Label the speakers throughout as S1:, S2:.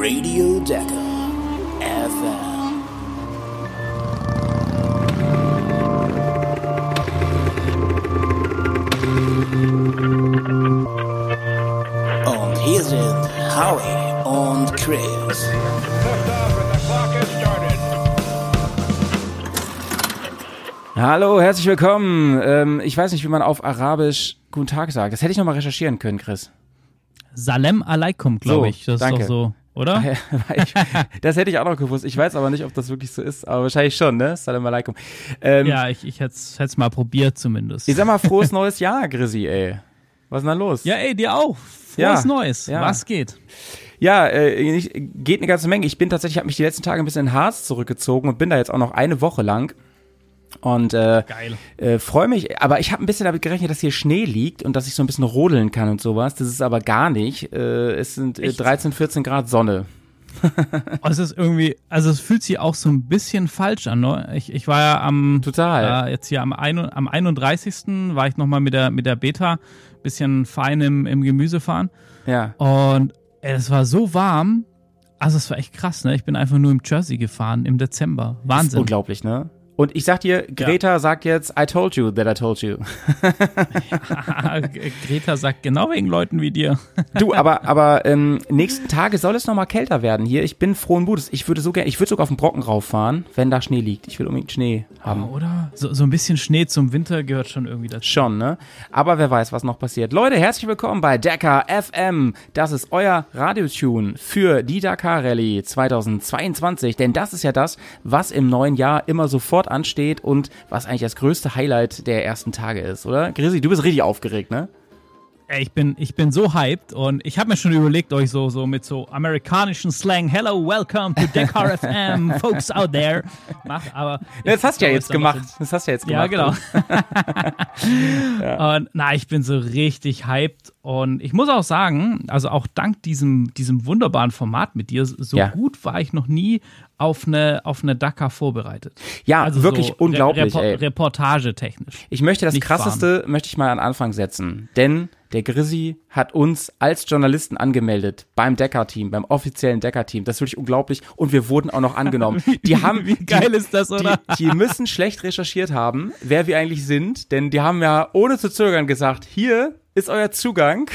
S1: Radio Decker FM. Und hier sind Howie und Chris.
S2: Hallo, herzlich willkommen. Ähm, ich weiß nicht, wie man auf Arabisch Guten Tag sagt. Das hätte ich nochmal recherchieren können, Chris.
S3: Salem Aleikum, glaube
S2: So,
S3: ich. Das
S2: danke.
S3: ist doch so, oder?
S2: ich, das hätte ich auch noch gewusst. Ich weiß aber nicht, ob das wirklich so ist, aber wahrscheinlich schon, ne? Salam alaikum. Ähm,
S3: Ja, ich, ich hätte es mal probiert zumindest.
S2: Ich sag mal, frohes neues Jahr, Grissi, ey. Was ist denn da los?
S3: Ja, ey, dir auch. Frohes
S2: Ja,
S3: Neues.
S2: ja.
S3: Was geht?
S2: Ja, äh, nicht, geht eine ganze Menge. Ich bin tatsächlich, habe mich die letzten Tage ein bisschen in Harz zurückgezogen und bin da jetzt auch noch eine Woche lang. Und äh,
S3: Geil.
S2: äh, freue mich, aber ich habe ein bisschen damit gerechnet, dass hier Schnee liegt und dass ich so ein bisschen rodeln kann und sowas. Das ist aber gar nicht. Äh, es sind äh,
S3: Echt?
S2: 13, 14 Grad Sonne.
S3: Oh, es ist irgendwie, also es fühlt sich auch so ein bisschen falsch an. Ne? Ich, ich war ja am,
S2: Total.
S3: äh, jetzt hier am, ein, am 31. war ich nochmal mit der, mit der Beta, bisschen fein im, im Gemüse fahren.
S2: Ja.
S3: Und ey, es war so warm. Also es war echt krass, ne? Ich bin einfach nur im Jersey gefahren im Dezember. Wahnsinn.
S2: unglaublich, ne? Und ich sag dir, Greta sagt jetzt, I told you that I told you.
S3: Greta sagt genau wegen Leuten wie dir.
S2: Du, aber, aber ähm, nächsten Tage soll es nochmal kälter werden hier. Ich bin frohen Mutes. Ich würde so gerne, ich würde sogar auf den Brocken rauffahren, wenn da Schnee liegt. Ich will unbedingt Schnee haben.
S3: Oder? So, so ein bisschen Schnee zum Winter gehört schon irgendwie dazu.
S2: Schon, ne? Aber wer weiß, was noch passiert. Leute, herzlich willkommen bei Dakar FM. Das ist euer Radiotune für die Dakar Rallye 2022. Denn das ist ja das, was im neuen Jahr immer sofort ansteht und was eigentlich das größte Highlight der ersten Tage ist, oder? Grisi, du bist richtig aufgeregt, ne?
S3: Ich bin, ich bin so hyped und ich habe mir schon überlegt, euch so, so mit so amerikanischen Slang, hello, welcome to Dakar FM, folks out there, macht, aber.
S2: Das hast du ja jetzt gemacht. Das hast du ja jetzt
S3: Ja,
S2: gemacht.
S3: genau. Und na, ich bin so richtig hyped und ich muss auch sagen, also auch dank diesem, diesem wunderbaren Format mit dir, so
S2: Ja.
S3: gut war ich noch nie auf eine, auf eine Dakar vorbereitet.
S2: Ja,
S3: Also
S2: wirklich
S3: so
S2: unglaublich,
S3: Repo
S2: ey.
S3: Reportagetechnisch.
S2: Ich möchte das
S3: Nicht
S2: krasseste, möchte ich mal an Anfang setzen. Denn der Grissi hat uns als Journalisten angemeldet beim Decker-Team, beim offiziellen Decker-Team. Das ist wirklich unglaublich. Und wir wurden auch noch angenommen. Die haben,
S3: wie geil ist das, oder?
S2: Die, die müssen schlecht recherchiert haben, wer wir eigentlich sind. Denn die haben ja ohne zu zögern gesagt, hier ist euer Zugang.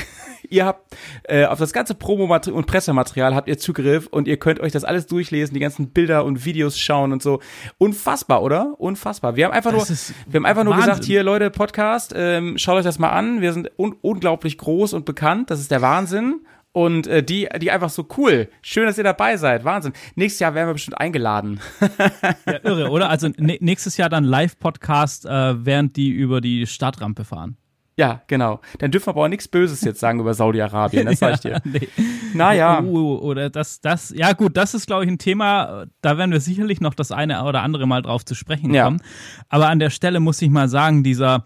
S2: Ihr habt äh, auf das ganze Promo- und Pressematerial habt ihr Zugriff und ihr könnt euch das alles durchlesen, die ganzen Bilder und Videos schauen und so. Unfassbar, oder? Unfassbar. Wir haben einfach
S3: Das
S2: nur, wir haben einfach nur
S3: Wahnsinn.
S2: gesagt, hier Leute, Podcast, ähm, schaut euch das mal an. Wir sind un unglaublich groß und bekannt. Das ist der Wahnsinn. Und äh, die, die einfach so cool. Schön, dass ihr dabei seid. Wahnsinn. Nächstes Jahr werden wir bestimmt eingeladen.
S3: Ja, irre, oder? Also nä- nächstes Jahr dann Live-Podcast, äh, während die über die Startrampe fahren.
S2: Ja, genau. Dann dürfen wir aber auch nichts Böses jetzt sagen über Saudi-Arabien, das sag ich dir.
S3: nee.
S2: Naja,
S3: Uh, oder das, das, ja gut, das ist, glaube ich, ein Thema, da werden wir sicherlich noch das eine oder andere Mal drauf zu sprechen
S2: Ja.
S3: kommen. Aber an der Stelle muss ich mal sagen, dieser,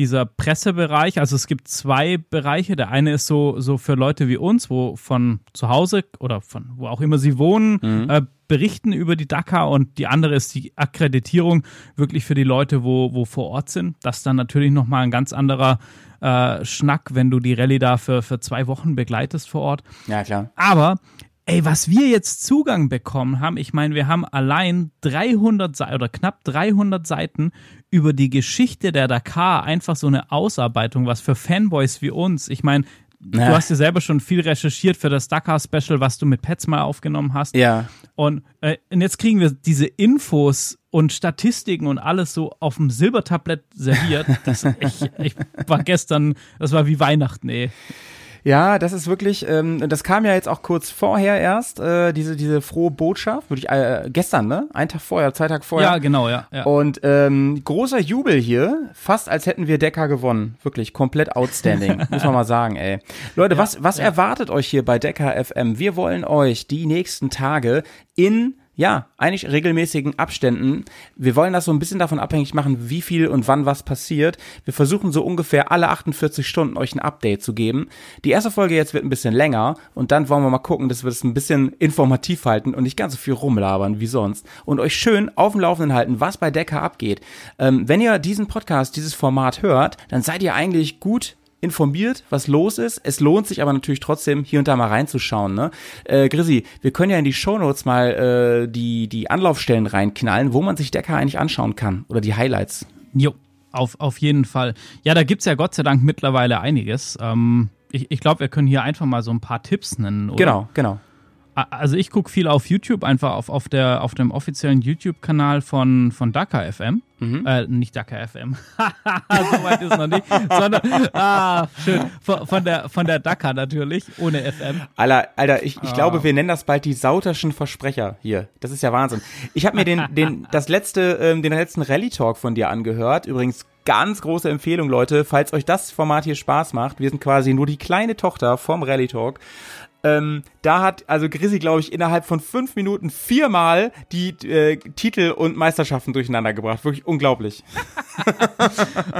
S3: dieser Pressebereich, also es gibt zwei Bereiche. Der eine ist so, so für Leute wie uns, wo von zu Hause oder von wo auch immer sie wohnen, äh, berichten über die Dakar und die andere ist die Akkreditierung wirklich für die Leute, wo, wo vor Ort sind. Das ist dann natürlich nochmal ein ganz anderer äh, Schnack, wenn du die Rallye da für, für zwei Wochen begleitest vor Ort.
S2: ja klar.
S3: Aber, ey, was wir jetzt Zugang bekommen haben, ich meine, wir haben allein 300 Seiten oder knapp 300 Seiten über die Geschichte der Dakar, einfach so eine Ausarbeitung, was für Fanboys wie uns, ich meine,
S2: Ja.
S3: du hast ja selber schon viel recherchiert für das Dakar-Special, was du mit Pets mal aufgenommen hast.
S2: Ja.
S3: Und, äh, und jetzt kriegen wir diese Infos und Statistiken und alles so auf dem Silbertablett serviert. Das, ich, ich war gestern, das war wie Weihnachten, ey.
S2: Ja, das ist wirklich, ähm, das kam ja jetzt auch kurz vorher erst, äh, diese, diese frohe Botschaft, würde ich, äh, gestern, ne? Ein Tag vorher, zwei Tage vorher.
S3: Ja, genau, ja. ja.
S2: Und ähm, großer Jubel hier, fast als hätten wir Decker gewonnen. Wirklich komplett outstanding, muss man mal sagen, ey. Leute, was, was erwartet euch hier bei Decker FM? Wir wollen euch die nächsten Tage in ja, eigentlich regelmäßigen Abständen. Wir wollen das so ein bisschen davon abhängig machen, wie viel und wann was passiert. Wir versuchen so ungefähr alle 48 Stunden euch ein Update zu geben. Die erste Folge jetzt wird ein bisschen länger und dann wollen wir mal gucken, dass wir das ein bisschen informativ halten und nicht ganz so viel rumlabern wie sonst und euch schön auf dem Laufenden halten, was bei Decker abgeht. Ähm, wenn ihr diesen Podcast, dieses Format hört, dann seid ihr eigentlich gut informiert, was los ist. Es lohnt sich aber natürlich trotzdem, hier und da mal reinzuschauen. Ne? Äh, Grisi, wir können ja in die Shownotes mal äh, die, die Anlaufstellen reinknallen, wo man sich Decker eigentlich anschauen kann oder die Highlights.
S3: Jo, auf, auf jeden Fall. Ja, da gibt's ja Gott sei Dank mittlerweile einiges. Ähm, ich ich glaube, wir können hier einfach mal so ein paar Tipps nennen. Oder?
S2: Genau, genau.
S3: Also ich gucke viel auf YouTube, einfach auf, auf, der, auf dem offiziellen YouTube-Kanal von, von Dakar FM. Äh, nicht Dakar FM. so weit ist noch nicht. Sondern, ah, schön. Von, von, der, von der Dakar natürlich, ohne FM.
S2: Alter, Alter ich, ich
S3: Ah.
S2: glaube, wir nennen das bald die sauterschen Versprecher hier. Das ist ja Wahnsinn. Ich habe mir den, den, das letzte, ähm, den letzten Rallye-Talk von dir angehört. Übrigens ganz große Empfehlung, Leute. Falls euch das Format hier Spaß macht, wir sind quasi nur die kleine Tochter vom Rallye-Talk. Ähm, da hat also Grissi, glaube ich, innerhalb von fünf Minuten viermal die äh, Titel und Meisterschaften durcheinander gebracht. Wirklich unglaublich.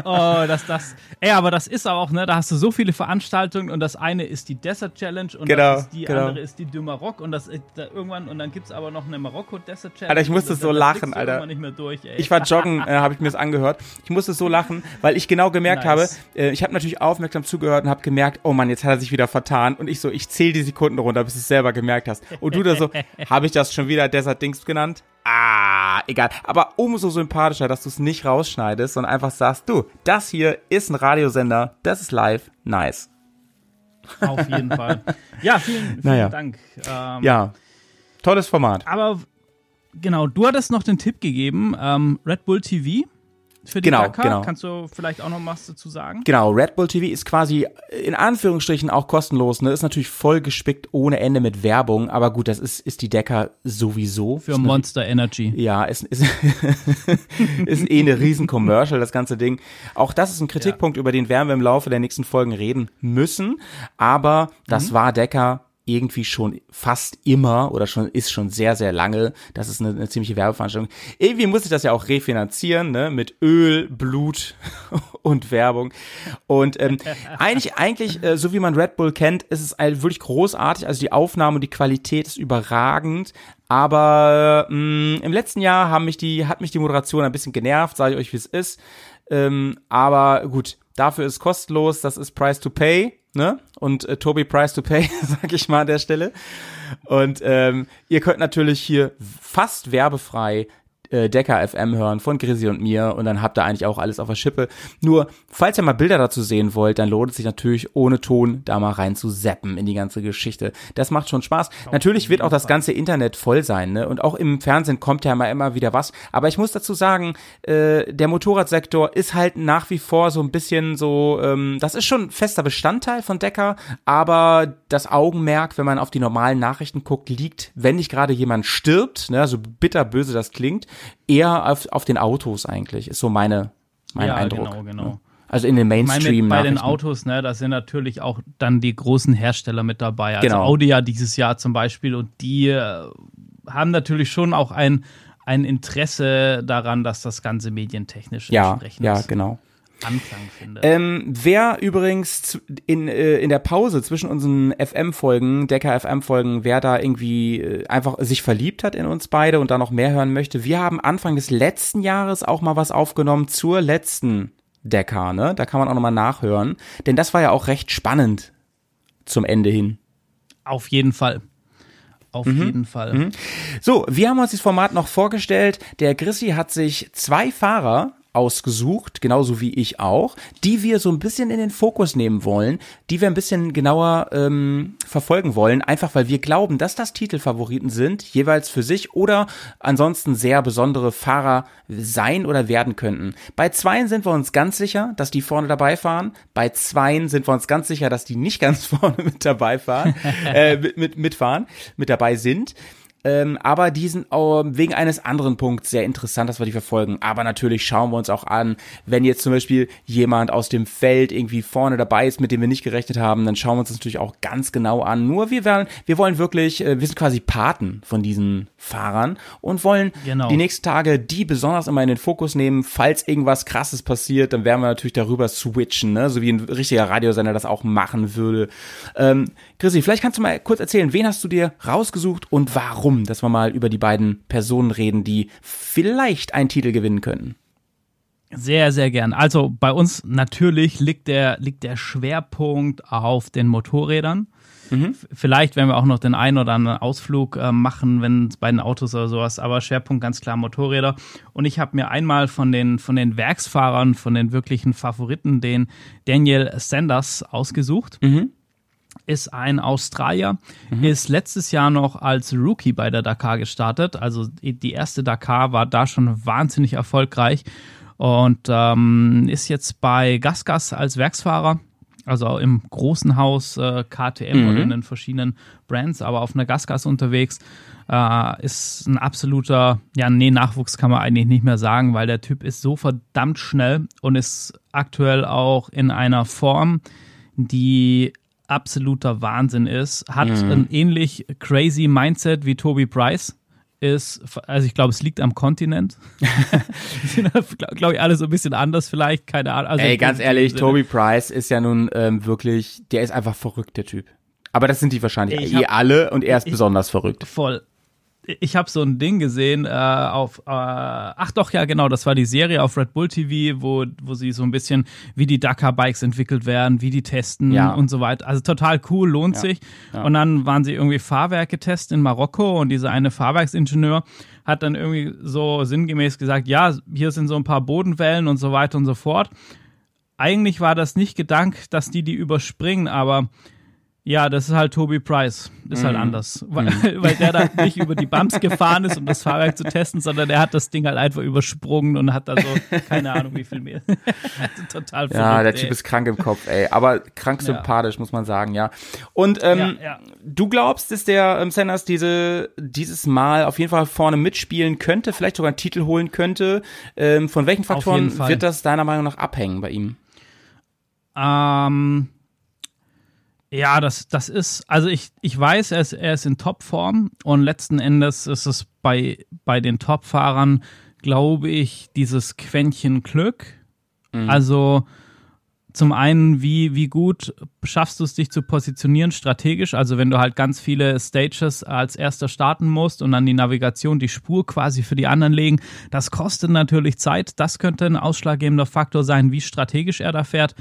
S3: Oh, das, das. Ey, aber das ist auch, ne, da hast du so viele Veranstaltungen und das eine ist die Desert Challenge und
S2: Genau,
S3: die
S2: genau.
S3: andere ist die du Maroc und das ist da irgendwann und dann gibt's aber noch eine Marokko Desert Challenge.
S2: Alter, ich musste so lachen, Alter.
S3: durch.
S2: Ich war joggen, äh, habe ich mir das angehört. Ich musste so lachen, weil ich genau gemerkt
S3: Nice.
S2: habe, äh, ich habe natürlich aufmerksam zugehört und habe gemerkt, oh Mann, jetzt hat er sich wieder vertan. Und ich so, ich zähle die Sekunden runter, bis du es selber gemerkt hast. Und du da so, habe ich das schon wieder Desert Dings genannt? Ah, egal. Aber umso sympathischer, dass du es nicht rausschneidest und einfach sagst, du, das hier ist ein Radiosender, das ist live, nice.
S3: Auf jeden Fall. Ja, vielen, vielen
S2: Naja.
S3: Dank. Ähm,
S2: Ja, tolles Format.
S3: Aber genau, du hattest noch den Tipp gegeben, ähm, Red Bull TV für die
S2: Genau,
S3: Dakar.
S2: genau.
S3: Kannst du vielleicht auch noch was dazu sagen?
S2: Genau, Red Bull TV ist quasi in Anführungsstrichen auch kostenlos, ne? Ist natürlich voll gespickt ohne Ende mit Werbung, aber gut, das ist, ist die Decker sowieso.
S3: Für
S2: Ist eine-
S3: Monster Energy.
S2: Ja, ist, ist, ist eh eine riesen Commercial, das ganze Ding. Auch das ist ein Kritikpunkt, über den werden wir im Laufe der nächsten Folgen reden müssen. Aber das war Decker irgendwie schon fast immer oder schon ist schon sehr, sehr lange. Das ist eine, eine ziemliche Werbeveranstaltung. Irgendwie muss ich das ja auch refinanzieren, ne? Mit Öl, Blut und Werbung. Und ähm, eigentlich, eigentlich, äh, so wie man Red Bull kennt, ist es halt wirklich großartig. Also die Aufnahme und die Qualität ist überragend. Aber mh, im letzten Jahr haben mich die, hat mich die Moderation ein bisschen genervt, sage ich euch, wie es ist. Ähm, aber gut, dafür ist kostenlos, das ist Price to Pay, ne? Und äh, Tobi Price to Pay, sag ich mal an der Stelle. Und ähm, ihr könnt natürlich hier fast werbefrei äh, Decker FM hören von Grisi und mir und dann habt ihr eigentlich auch alles auf der Schippe. Nur, falls ihr mal Bilder dazu sehen wollt, dann lohnt es sich natürlich ohne Ton da mal rein zu zappen in die ganze Geschichte. Das macht schon Spaß. natürlich wird auch das ganze Internet voll sein, ne? Und auch im Fernsehen kommt ja mal immer wieder was. Aber ich muss dazu sagen, äh, der Motorradsektor ist halt nach wie vor so ein bisschen so, ähm, das ist schon fester Bestandteil von Decker, aber das Augenmerk, wenn man auf die normalen Nachrichten guckt, liegt, wenn nicht gerade jemand stirbt, ne, so bitterböse das klingt, eher auf, auf den Autos eigentlich, ist so meine, mein
S3: ja,
S2: Eindruck.
S3: genau, genau.
S2: ne? Also in den
S3: meine,
S2: Mainstream
S3: mit- bei den. Autos, ne, da sind natürlich auch dann die großen Hersteller mit dabei. Also
S2: Genau.
S3: Audi ja dieses Jahr zum Beispiel und die äh, haben natürlich schon auch ein, ein Interesse daran, dass das Ganze medientechnisch
S2: Ja,
S3: entsprechend
S2: ja, genau.
S3: Anklang findet.
S2: Ähm, wer übrigens in, äh, in der Pause zwischen unseren FM-Folgen, Decker FM-Folgen, wer da irgendwie äh, einfach sich verliebt hat in uns beide und da noch mehr hören möchte, wir haben Anfang des letzten Jahres auch mal was aufgenommen zur letzten Decker, ne? Da kann man auch nochmal nachhören. Denn das war ja auch recht spannend zum Ende hin.
S3: Auf jeden Fall. Auf
S2: Mhm.
S3: jeden Fall.
S2: So, wir haben uns das Format noch vorgestellt. Der Grissi hat sich zwei Fahrer ausgesucht, genauso wie ich auch, die wir so ein bisschen in den Fokus nehmen wollen, die wir ein bisschen genauer ähm, verfolgen wollen, einfach weil wir glauben, dass das Titelfavoriten sind, jeweils für sich oder ansonsten sehr besondere Fahrer sein oder werden könnten. Bei zweien sind wir uns ganz sicher, dass die vorne dabei fahren. Bei zweien sind wir uns ganz sicher, dass die nicht ganz vorne mit dabei fahren, äh, mit, mit, mitfahren, mit dabei sind. Ähm, aber die sind auch wegen eines anderen Punkts sehr interessant, dass wir die verfolgen. Aber natürlich schauen wir uns auch an, wenn jetzt zum Beispiel jemand aus dem Feld irgendwie vorne dabei ist, mit dem wir nicht gerechnet haben, dann schauen wir uns das natürlich auch ganz genau an. Nur wir werden, wir wollen wirklich, äh, wir sind quasi Paten von diesen Fahrern und wollen
S3: Genau.
S2: die nächsten Tage die besonders immer in den Fokus nehmen. Falls irgendwas krasses passiert, dann werden wir natürlich darüber switchen, ne? so wie ein richtiger Radiosender das auch machen würde. Ähm, Chrissy, vielleicht kannst du mal kurz erzählen, wen hast du dir rausgesucht und warum, dass wir mal über die beiden Personen reden, die vielleicht einen Titel gewinnen können.
S3: Sehr, sehr gern. Also bei uns natürlich liegt der, liegt der Schwerpunkt auf den Motorrädern. F- Vielleicht werden wir auch noch den einen oder anderen Ausflug äh, machen, wenn es bei den Autos oder sowas, aber Schwerpunkt ganz klar Motorräder. Und ich habe mir einmal von den, von den Werksfahrern, von den wirklichen Favoriten, den Daniel Sanders ausgesucht. Ist ein Australier, ist letztes Jahr noch als Rookie bei der Dakar gestartet. Also die erste Dakar war da schon wahnsinnig erfolgreich und ähm, ist jetzt bei Gasgas als Werksfahrer, also im großen Haus äh, KTM oder in den verschiedenen Brands, aber auf einer Gasgas unterwegs. Äh, ist ein absoluter, ja, nee, Nachwuchs kann man eigentlich nicht mehr sagen, weil der Typ ist so verdammt schnell und ist aktuell auch in einer Form, die absoluter Wahnsinn ist, hat ein ähnlich crazy Mindset wie Toby Price. Ist, also ich glaube, es liegt am Kontinent. glaube ich, alle so ein bisschen anders vielleicht, keine Ahnung. Also
S2: Ey, ganz ehrlich,
S3: Sinne.
S2: Toby Price ist ja nun ähm, wirklich, der ist einfach verrückt, der Typ. Aber das sind die wahrscheinlich
S3: Ich
S2: eh alle und er ist
S3: ich-
S2: besonders verrückt.
S3: Voll. Ich habe so ein Ding gesehen äh, auf, äh, ach doch, ja genau, das war die Serie auf Red Bull TV, wo, wo sie so ein bisschen, wie die Dakar-Bikes entwickelt werden, wie die testen
S2: Ja.
S3: und so weiter. Also total cool, lohnt sich. Und dann waren sie irgendwie Fahrwerke testen in Marokko und dieser eine Fahrwerksingenieur hat dann irgendwie so sinngemäß gesagt, ja, hier sind so ein paar Bodenwellen und so weiter und so fort. Eigentlich war das nicht gedankt, dass die die überspringen, aber ja, das ist halt Toby Price. Ist
S2: Mhm.
S3: halt anders. Weil, weil der da nicht über die Bumps gefahren ist, um das Fahrwerk zu testen, sondern der hat das Ding halt einfach übersprungen und hat da so, keine Ahnung, wie viel mehr. Total verrückt.
S2: Ja, der Typ
S3: ey.
S2: ist krank im Kopf, ey. Aber krank
S3: Ja.
S2: sympathisch, muss man sagen, ja. Und ähm,
S3: Ja, ja.
S2: du glaubst, dass der ähm, Sanders diese, dieses Mal auf jeden Fall vorne mitspielen könnte, vielleicht sogar einen Titel holen könnte? Ähm, von welchen Faktoren wird das deiner Meinung nach abhängen bei ihm?
S3: Ähm, ja, das, das ist, also ich, ich weiß, er ist, er ist in Topform und letzten Endes ist es bei, bei den Topfahrern, glaube ich, dieses Quäntchen Glück. Also zum einen, wie, wie gut schaffst du es, dich zu positionieren strategisch? Also wenn du halt ganz viele Stages als erster starten musst und dann die Navigation, die Spur quasi für die anderen legen, das kostet natürlich Zeit. Das könnte ein ausschlaggebender Faktor sein, wie strategisch er da fährt.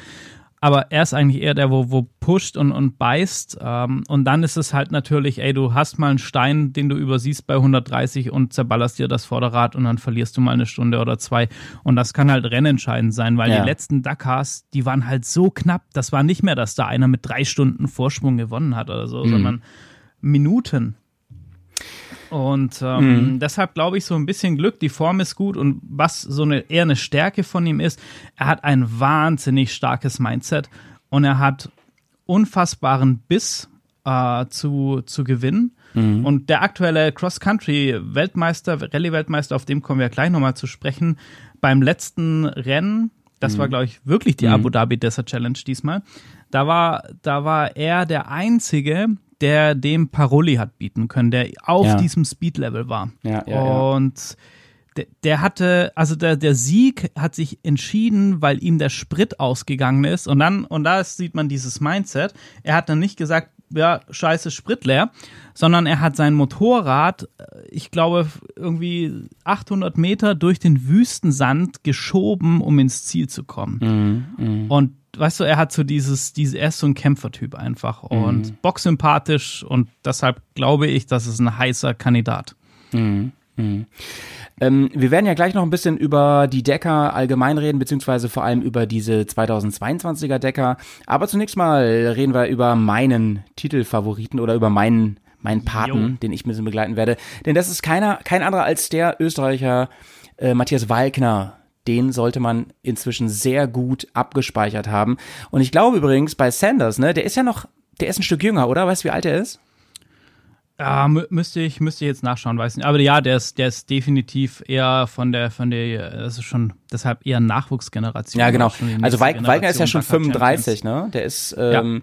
S3: Aber er ist eigentlich eher der, wo, wo pusht und, und beißt. Ähm, und dann ist es halt natürlich, ey, du hast mal einen Stein, den du übersiehst bei 130 und zerballerst dir das Vorderrad und dann verlierst du mal eine Stunde oder zwei. Und das kann halt rennentscheidend sein, weil
S2: Ja.
S3: die letzten Dakars, die waren halt so knapp. Das war nicht mehr, dass da einer mit drei Stunden Vorsprung gewonnen hat oder so, sondern Minuten. Und ähm, deshalb glaube ich so ein bisschen Glück, die Form ist gut und was so eine eher eine Stärke von ihm ist, er hat ein wahnsinnig starkes Mindset und er hat unfassbaren Biss äh, zu, zu gewinnen. Und der aktuelle Cross-Country-Weltmeister, Rallye-Weltmeister, auf dem kommen wir gleich nochmal zu sprechen, beim letzten Rennen, das war, glaube ich, wirklich die Abu Dhabi Desert Challenge diesmal, da war, da war er der Einzige, der dem Paroli hat bieten können, der auf
S2: Ja.
S3: diesem Speed-Level war.
S2: Ja, ja.
S3: Und der, der hatte, also der, der Sieg hat sich entschieden, weil ihm der Sprit ausgegangen ist. Und dann, und da sieht man dieses Mindset. Er hat dann nicht gesagt, ja, scheiße, Sprit leer, sondern er hat sein Motorrad, äh, ich glaube, irgendwie 800 Meter durch den Wüstensand geschoben, um ins Ziel zu kommen. Und weißt du, er hat so dieses, diese, er ist so ein Kämpfertyp einfach und boxsympathisch und deshalb glaube ich, das ist ein heißer Kandidat.
S2: Ähm, wir werden ja gleich noch ein bisschen über die Decker allgemein reden, beziehungsweise vor allem über diese 2022er Decker. Aber zunächst mal reden wir über meinen Titelfavoriten oder über meinen, meinen Paten,
S3: Jo.
S2: den ich ein bisschen begleiten werde. Denn das ist keiner, kein anderer als der Österreicher äh, Matthias Walkner. Den sollte man inzwischen sehr gut abgespeichert haben. Und ich glaube übrigens bei Sanders, ne, der ist ja noch, der ist ein Stück jünger, oder? Weißt du, wie alt er ist?
S3: Ja, mü- müsste ich, müsste ich jetzt nachschauen, weiß nicht. Aber ja, der ist, der ist definitiv eher von der, von der, das ist schon deshalb eher Nachwuchsgeneration.
S2: Ja, genau. Also Walk, Walkner ist ja schon
S3: Dakar
S2: 35, ne? Der ist, ähm,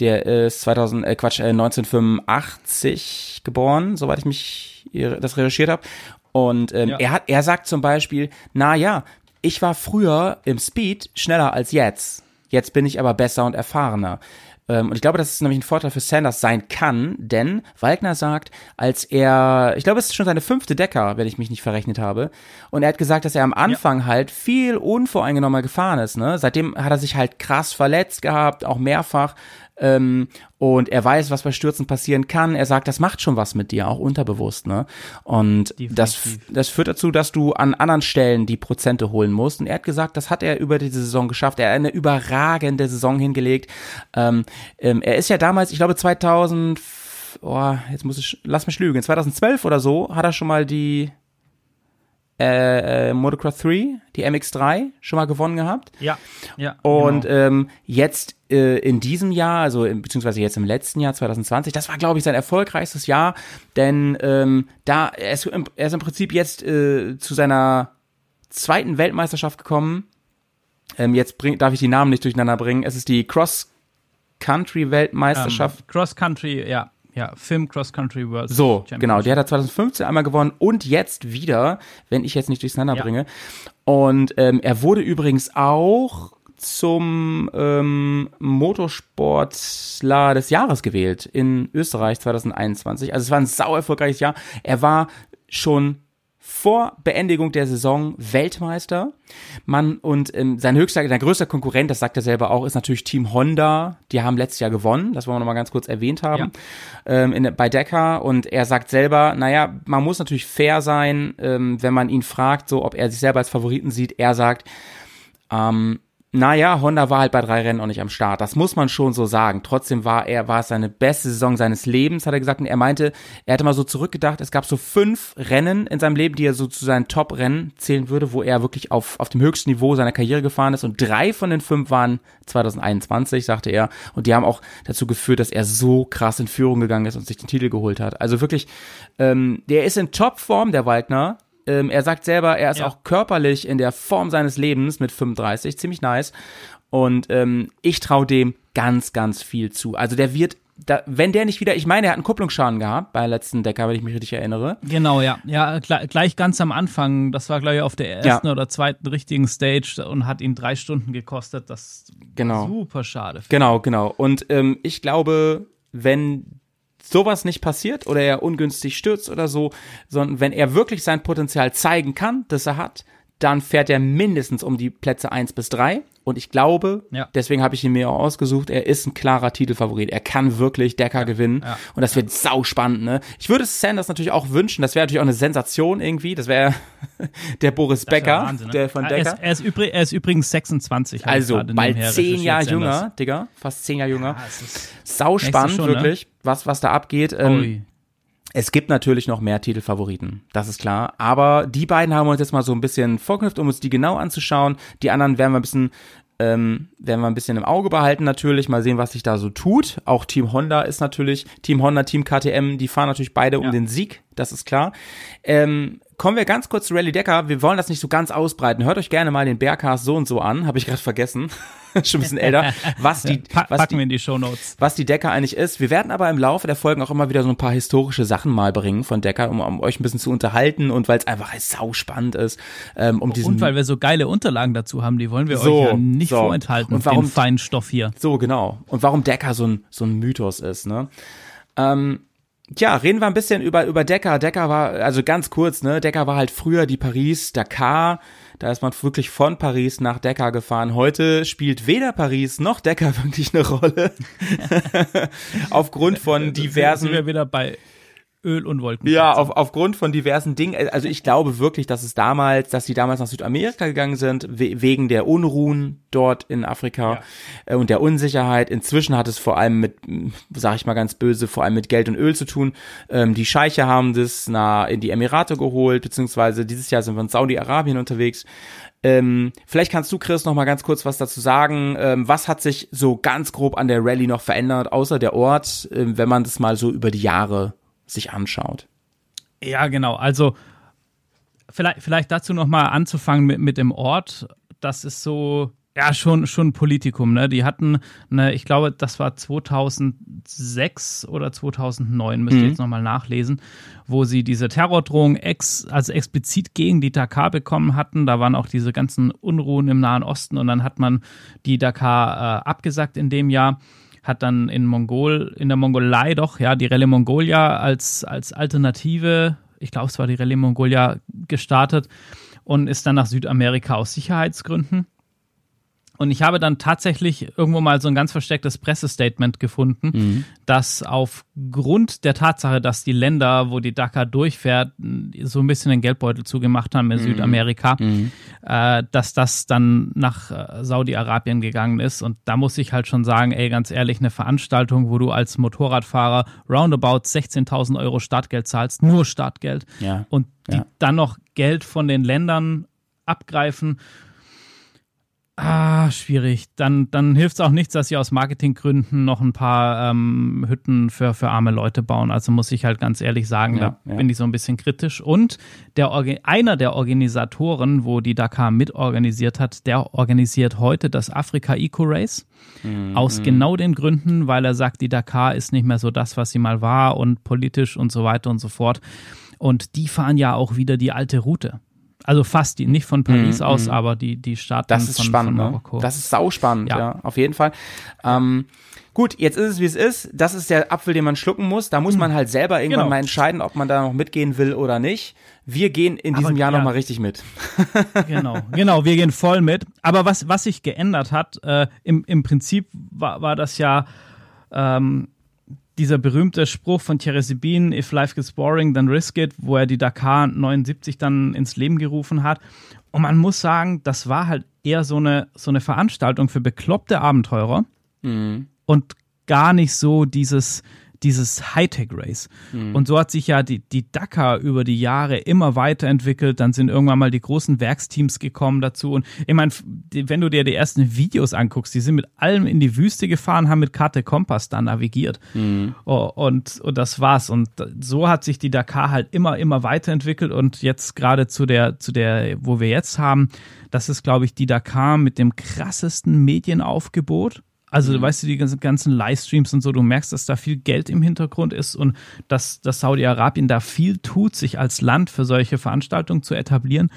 S2: der ist 2000, äh, Quatsch, äh, 1985 geboren, soweit ich mich das recherchiert habe. Und ähm,
S3: Ja.
S2: er hat, er sagt zum Beispiel, na ja, ich war früher im Speed schneller als jetzt. Jetzt bin ich aber besser und erfahrener. Ähm, und ich glaube, dass es nämlich ein Vorteil für Sanders sein kann, denn Wagner sagt, als er, ich glaube, es ist schon seine fünfte Decker, wenn ich mich nicht verrechnet habe, und er hat gesagt, dass er am Anfang halt viel unvoreingenommener gefahren ist. Ne? Seitdem hat er sich halt krass verletzt gehabt, auch mehrfach. Ähm, und er weiß, was bei Stürzen passieren kann. Er sagt, das macht schon was mit dir, auch unterbewusst, ne? Und das, das führt dazu, dass du an anderen Stellen die Prozente holen musst. Und er hat gesagt, das hat er über diese Saison geschafft. Er hat eine überragende Saison hingelegt. Ähm, ähm, er ist ja damals, ich glaube 2000, oh, jetzt muss ich, lass mich lügen, 2012 oder so hat er schon mal die äh, äh, Motocross 3, die MX3, schon mal gewonnen gehabt.
S3: Ja, ja.
S2: Und
S3: genau.
S2: ähm, jetzt äh, in diesem Jahr, also in, beziehungsweise jetzt im letzten Jahr 2020, das war, glaube ich, sein erfolgreichstes Jahr, denn ähm, da er ist, im, er ist im Prinzip jetzt äh, zu seiner zweiten Weltmeisterschaft gekommen. Ähm, jetzt bring, darf ich die Namen nicht durcheinander bringen. Es ist die Cross Country Weltmeisterschaft.
S3: ähm, Cross Country, ja, ja, Film Cross Country World.
S2: So, genau. Die hat er 2015 einmal gewonnen und jetzt wieder, wenn ich jetzt nicht durcheinander
S3: Ja.
S2: bringe. Und ähm, er wurde übrigens auch zum ähm, Motorsportler des Jahres gewählt in Österreich 2021. Also es war ein sau erfolgreiches Jahr. Er war schon vor Beendigung der Saison Weltmeister. Man und ähm, sein höchster, sein größter Konkurrent, das sagt er selber auch, ist natürlich Team Honda. Die haben letztes Jahr gewonnen, das wollen wir noch mal ganz kurz erwähnt haben, ähm, in, bei Decker. Und er sagt selber, naja, man muss natürlich fair sein, ähm, wenn man ihn fragt, so ob er sich selber als Favoriten sieht. Er sagt, ähm, naja, Honda war halt bei drei Rennen auch nicht am Start. Das muss man schon so sagen. Trotzdem war er, war es seine beste Saison seines Lebens, hat er gesagt. Und er meinte, er hätte mal so zurückgedacht, es gab so fünf Rennen in seinem Leben, die er so zu seinen Top-Rennen zählen würde, wo er wirklich auf, auf dem höchsten Niveau seiner Karriere gefahren ist. Und drei von den fünf waren 2021, sagte er. Und die haben auch dazu geführt, dass er so krass in Führung gegangen ist und sich den Titel geholt hat. Also wirklich, ähm, der ist in Topform, der Waldner. Ähm, er sagt selber, er ist
S3: Ja.
S2: auch körperlich in der Form seines Lebens mit 35, ziemlich nice. Und ähm, ich traue dem ganz, ganz viel zu. Also der wird, da, wenn der nicht wieder, ich meine, er hat einen Kupplungsschaden gehabt bei der letzten Decker, wenn ich mich richtig erinnere.
S3: Genau, ja. Ja, gleich, gleich ganz am Anfang, das war, glaube ich, auf der ersten
S2: Ja.
S3: oder zweiten richtigen Stage und hat ihn drei Stunden gekostet. Das
S2: Genau.
S3: super schade.
S2: Genau, genau. Und ähm, ich glaube, wenn sowas nicht passiert oder er ungünstig stürzt oder so, sondern wenn er wirklich sein Potenzial zeigen kann, das er hat, dann fährt er mindestens um die Plätze 1 bis 3. Und ich glaube,
S3: Ja.
S2: deswegen habe ich ihn mir auch ausgesucht, er ist ein klarer Titelfavorit. Er kann wirklich Decker gewinnen.
S3: ja.
S2: Und das wird sau spannend, ne? Ich würde Sanders natürlich auch wünschen. Das wäre natürlich auch eine Sensation irgendwie. Das wäre der Boris Becker,
S3: Wahnsinn, ne?
S2: der von
S3: er,
S2: Decker.
S3: ist, er, ist übrig, er ist übrigens 26. hab ich
S2: Also bald zehn Jahre jünger, Digga. Fast zehn Jahre jünger.
S3: Ah,
S2: Sau spannend,
S3: schon, ne?
S2: wirklich, was, was da abgeht. Ähm. Es gibt natürlich noch mehr Titelfavoriten, das ist klar. Aber die beiden haben wir uns jetzt mal so ein bisschen vorknüpft, um uns die genau anzuschauen. Die anderen werden wir ein bisschen, ähm, werden wir ein bisschen im Auge behalten natürlich, mal sehen, was sich da so tut. Auch Team Honda ist natürlich, Team Honda, Team KTM, die fahren natürlich beide um
S3: Ja.
S2: den Sieg, das ist klar. Ähm, kommen wir ganz kurz zu Rally Decker. Wir wollen das nicht so ganz ausbreiten. Hört euch gerne mal den Bearcast so und so an, habe ich gerade vergessen. Schon ein bisschen älter. Was die, was die,
S3: die
S2: was die Decker eigentlich ist. Wir werden aber im Laufe der Folgen auch immer wieder so ein paar historische Sachen mal bringen von Decker, um, um euch ein bisschen zu unterhalten und weil es einfach sau spannend ist, ähm, um diesen
S3: Und weil wir so geile Unterlagen dazu haben, die wollen wir
S2: So,
S3: euch ja nicht
S2: so.
S3: vorenthalten,
S2: Und warum-
S3: den feinen Stoff hier.
S2: so genau und warum Decker so ein so ein Mythos ist, ne? Ähm, ja, reden wir ein bisschen über, über Decker. Decker war, also ganz kurz, ne, Decker war halt früher die Paris-Dakar. Da ist man wirklich von Paris nach Decker gefahren. Heute spielt weder Paris noch Decker wirklich eine Rolle. Aufgrund von diversen
S3: Sind wir wieder bei Öl und Wolken.
S2: Ja, auf, aufgrund von diversen Dingen. Also ich glaube wirklich, dass es damals, dass sie damals nach Südamerika gegangen sind, we wegen der Unruhen dort in Afrika äh, und der Unsicherheit. Inzwischen hat es vor allem mit, sag ich mal ganz böse, vor allem mit Geld und Öl zu tun. Ähm, die Scheiche haben das na, in die Emirate geholt, beziehungsweise dieses Jahr sind wir in Saudi-Arabien unterwegs. Ähm, vielleicht kannst du, Chris, noch mal ganz kurz was dazu sagen. Ähm, was hat sich so ganz grob an der Rallye noch verändert, außer der Ort, ähm, wenn man das mal so über die Jahre sich anschaut?
S3: Ja, genau. Also vielleicht, vielleicht dazu noch mal anzufangen mit, mit dem Ort. Das ist so, ja, schon, schon ein Politikum. Ne? Die hatten, eine, ich glaube, das war 2006 oder 2009, müsst ihr
S2: Mhm.
S3: jetzt noch mal nachlesen, wo sie diese Terrordrohung ex, also explizit gegen die Dakar bekommen hatten. Da waren auch diese ganzen Unruhen im Nahen Osten und dann hat man die Dakar äh, abgesagt in dem Jahr hat dann in Mongol, in der Mongolei doch, ja, die Rallye Mongolia als, als Alternative, ich glaube, es war die Rallye Mongolia gestartet und ist dann nach Südamerika aus Sicherheitsgründen. Und ich habe dann tatsächlich irgendwo mal so ein ganz verstecktes Pressestatement gefunden,
S2: Mhm.
S3: dass aufgrund der Tatsache, dass die Länder, wo die Dakar durchfährt, so ein bisschen den Geldbeutel zugemacht haben
S2: Mhm.
S3: in Südamerika, äh, dass das dann nach äh, Saudi-Arabien gegangen ist. Und da muss ich halt schon sagen, ey, ganz ehrlich, eine Veranstaltung, wo du als Motorradfahrer roundabout 16.000 Euro Startgeld zahlst, nur Startgeld,
S2: Ja.
S3: und die
S2: Ja.
S3: dann noch Geld von den Ländern abgreifen. Ah, schwierig. Dann, dann hilft es auch nichts, dass sie aus Marketinggründen noch ein paar ähm, Hütten für, für arme Leute bauen. Also muss ich halt ganz ehrlich sagen,
S2: Ja,
S3: da
S2: ja.
S3: bin ich so ein bisschen kritisch. Und der, einer der Organisatoren, wo die Dakar mitorganisiert hat, der organisiert heute das Afrika Eco Race.
S2: Mhm.
S3: Aus genau den Gründen, weil er sagt, die Dakar ist nicht mehr so das, was sie mal war und politisch und so weiter und so fort. Und die fahren ja auch wieder die alte Route. Also fast die, nicht von Paris aus, aber die, die
S2: Mhm, Das ist
S3: von,
S2: spannend,
S3: von
S2: ne?
S3: Marokko.
S2: Das ist sauspannend, ja.
S3: Ja.
S2: auf jeden Fall. Ähm, gut, jetzt ist es, wie es ist. Das ist der Apfel, den man schlucken muss. Da muss man halt selber irgendwann
S3: Genau.
S2: mal entscheiden, ob man da noch mitgehen will oder nicht. Wir gehen in diesem
S3: Aber
S2: Jahr
S3: ja.
S2: noch mal richtig mit.
S3: genau, genau, wir gehen voll mit. Aber was, was sich geändert hat, äh, im, im Prinzip war, war das ja ähm, dieser berühmte Spruch von Thierry Sabine, if life gets boring, then risk it, wo er die Dakar 79 dann ins Leben gerufen hat. Und man muss sagen, das war halt eher so eine, so eine Veranstaltung für bekloppte Abenteurer und gar nicht so dieses, dieses Hightech-Race. Und so hat sich ja die, die Dakar über die Jahre immer weiterentwickelt. Dann sind irgendwann mal die großen Werksteams gekommen dazu. Und ich meine, wenn du dir die ersten Videos anguckst, die sind mit allem in die Wüste gefahren, haben mit Karte Kompass da navigiert. Oh, und, und das war's. Und so hat sich die Dakar halt immer, immer weiterentwickelt. Und jetzt gerade zu der, zu der, wo wir jetzt haben, das ist, glaube ich, die Dakar mit dem krassesten Medienaufgebot. Also, weißt du, die ganzen, Livestreams und so, du merkst, dass da viel Geld im Hintergrund ist und dass, dass Saudi-Arabien da viel tut, sich als Land für solche Veranstaltungen zu etablieren.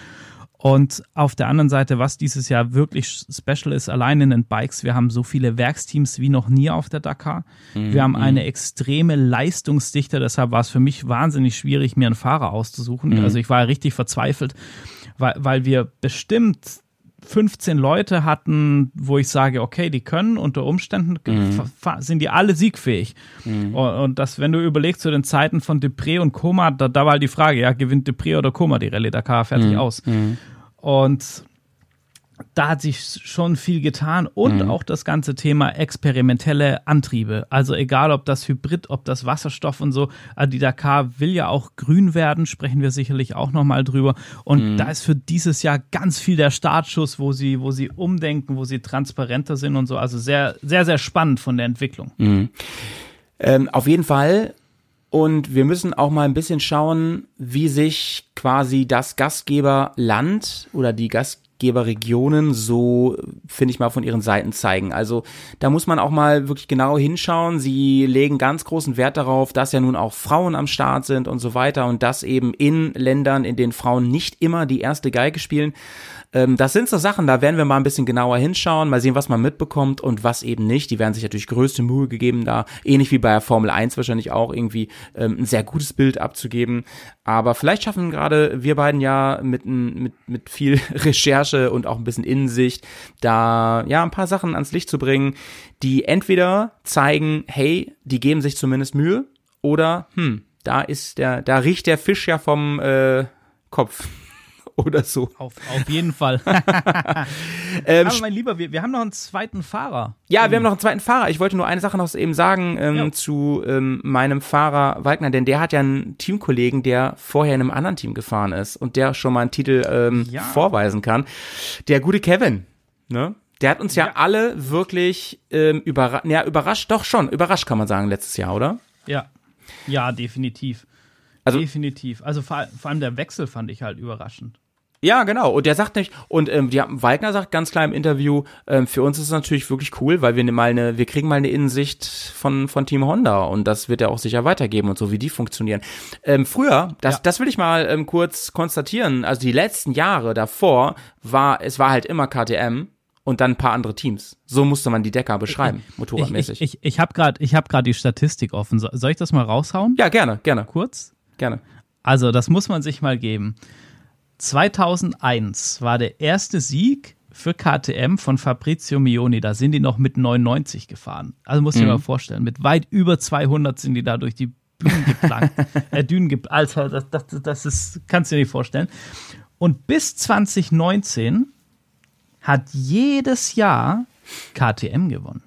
S3: Und auf der anderen Seite, was dieses Jahr wirklich special ist, allein in den Bikes, wir haben so viele Werksteams wie noch nie auf der Dakar. Wir haben eine extreme Leistungsdichte, deshalb war es für mich wahnsinnig schwierig, mir einen Fahrer auszusuchen. Also ich war richtig verzweifelt, weil, weil wir bestimmt 15 Leute hatten, wo ich sage, okay, die können unter Umständen, fa- sind die alle siegfähig. Und, und das, wenn du überlegst zu den Zeiten von Dupré und Koma, da, da war halt die Frage, ja, gewinnt Dupré oder Koma die Rallye Dakar fertig aus. Und da hat sich schon viel getan und auch das ganze Thema experimentelle Antriebe. Also egal, ob das Hybrid, ob das Wasserstoff und so. Also die Dakar will ja auch grün werden, sprechen wir sicherlich auch nochmal drüber. Und da ist für dieses Jahr ganz viel der Startschuss, wo sie, wo sie umdenken, wo sie transparenter sind und so. Also sehr, sehr, sehr spannend von der Entwicklung.
S2: Ähm, auf jeden Fall. Und wir müssen auch mal ein bisschen schauen, wie sich quasi das Gastgeberland oder die Gastgeberregionen so, finde ich mal, von ihren Seiten zeigen. Also da muss man auch mal wirklich genau hinschauen. Sie legen ganz großen Wert darauf, dass ja nun auch Frauen am Start sind und so weiter und das eben in Ländern, in denen Frauen nicht immer die erste Geige spielen. Ähm, das sind so Sachen, da werden wir mal ein bisschen genauer hinschauen, mal sehen, was man mitbekommt und was eben nicht. Die werden sich natürlich größte Mühe gegeben, da ähnlich wie bei der Formel 1 wahrscheinlich auch irgendwie ähm, ein sehr gutes Bild abzugeben. Aber vielleicht schaffen gerade wir beiden ja mit, mit, mit viel Recherche und auch ein bisschen Innensicht da ja ein paar Sachen ans Licht zu bringen, die entweder zeigen, hey, die geben sich zumindest Mühe oder hm, da ist der, da riecht der Fisch ja vom äh, Kopf oder so.
S3: Auf, auf jeden Fall.
S2: Ähm,
S3: Aber mein Lieber, wir, wir haben noch einen zweiten Fahrer.
S2: Ja, wir haben noch einen zweiten Fahrer. Ich wollte nur eine Sache noch eben sagen ähm,
S3: Ja.
S2: zu ähm, meinem Fahrer Wagner, denn der hat ja einen Teamkollegen, der vorher in einem anderen Team gefahren ist und der schon mal einen Titel ähm,
S3: Ja.
S2: vorweisen kann. Der gute Kevin, ne? Der hat uns ja,
S3: Ja.
S2: alle wirklich ähm, überrascht, ja, überrascht, doch schon, überrascht kann man sagen, letztes Jahr, oder?
S3: Ja. Ja, definitiv.
S2: Also-
S3: definitiv. Also vor, vor allem der Wechsel fand ich halt überraschend.
S2: Ja, genau. Und der sagt nicht, und ähm, die, Wagner sagt ganz klar im Interview, ähm, für uns ist es natürlich wirklich cool, weil wir ne- mal eine, wir kriegen mal eine Innensicht von, von Team Honda und das wird er auch sicher weitergeben und so, wie die funktionieren. Ähm, früher, das,
S3: Ja.
S2: das will ich mal ähm, kurz konstatieren, also die letzten Jahre davor war, es war halt immer KTM und dann ein paar andere Teams. So musste man die Decker beschreiben, motorradmäßig.
S3: Ich, ich, ich habe gerade ich hab grad die Statistik offen. So- Soll ich das mal raushauen?
S2: ja, gerne, gerne,
S3: Kurz?
S2: gerne.
S3: Also, das muss man sich mal geben. 2001 war der erste Sieg für KTM von Fabrizio Mioni. Da sind die noch mit 99 gefahren. Also muss ich mir mal vorstellen, mit weit über 200 sind die da durch die Dünen geplankt. äh, Dünen geplankt. Alter, das, das, das ist, kannst du dir nicht vorstellen. Und bis 2019 hat jedes Jahr KTM gewonnen.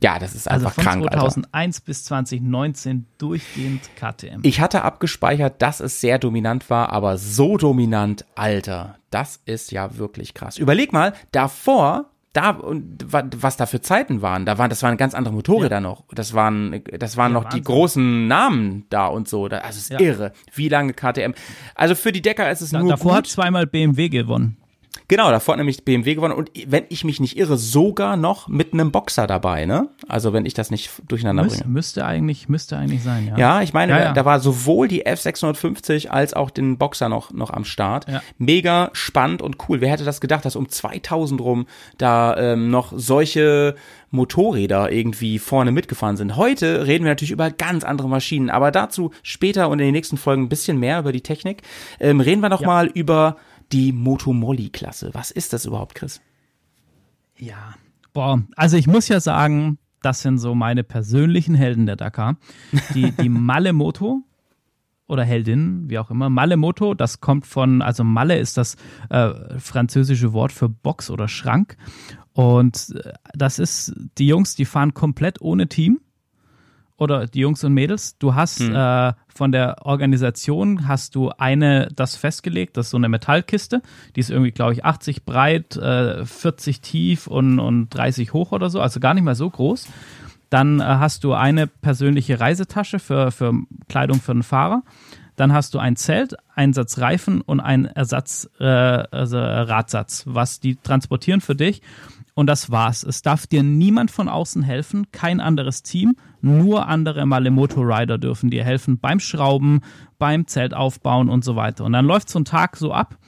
S2: Ja, das ist
S3: Also
S2: einfach
S3: von
S2: krank, Alter.
S3: 2001 bis 2019 durchgehend KTM.
S2: Ich hatte abgespeichert, dass es sehr dominant war, aber so dominant, Alter, das ist ja wirklich krass. Überleg mal, davor, da und wa- was da für Zeiten waren, da waren das waren ganz andere Motorräder noch. Das waren das waren
S3: Ja,
S2: noch die
S3: Wahnsinn.
S2: großen Namen da und so. Also es ist
S3: Ja.
S2: irre, wie lange KTM. Also für die Decker ist es
S3: Da,
S2: nur
S3: davor hat
S2: gut.
S3: zweimal BMW gewonnen.
S2: Genau, davor hat nämlich BMW gewonnen und wenn ich mich nicht irre, sogar noch mit einem Boxer dabei, ne? Also wenn ich das nicht durcheinander
S3: Müs,
S2: bringe.
S3: müsste eigentlich, müsste eigentlich sein, ja.
S2: Ja, ich meine,
S3: Ja,
S2: da-
S3: ja.
S2: da war sowohl die F650 als auch den Boxer noch, noch am Start.
S3: Ja.
S2: Mega spannend und cool. Wer hätte das gedacht, dass um 2000 rum da ähm, noch solche Motorräder irgendwie vorne mitgefahren sind. Heute reden wir natürlich über ganz andere Maschinen, aber dazu später und in den nächsten Folgen ein bisschen mehr über die Technik. Ähm, reden wir noch
S3: Ja.
S2: mal über die Motomolli-Klasse. Was ist das überhaupt, Chris?
S3: Ja. Boah, also ich muss ja sagen, das sind so meine persönlichen Helden der Dakar. Die, die Malle Moto oder Heldin, wie auch immer. Malle Moto, das kommt von, also Malle ist das äh, französische Wort für Box oder Schrank. Und äh, das ist, die Jungs, die fahren komplett ohne Team. Oder die Jungs und Mädels. Du hast äh, von der Organisation hast du eine, das festgelegt, das ist so eine Metallkiste. Die ist irgendwie, glaube ich, 80 breit, äh, 40 tief und, und 30 hoch oder so. Also gar nicht mal so groß. Dann äh, hast du eine persönliche Reisetasche für, für Kleidung für den Fahrer. Dann hast du ein Zelt, einen Satz Reifen und einen Ersatz, äh, also Radsatz, was die transportieren für dich. Und das war's. Es darf dir niemand von außen helfen, kein anderes Team, nur andere Malemoto Rider dürfen dir helfen beim Schrauben, beim Zelt aufbauen und so weiter. Und dann läuft so ein Tag so ab.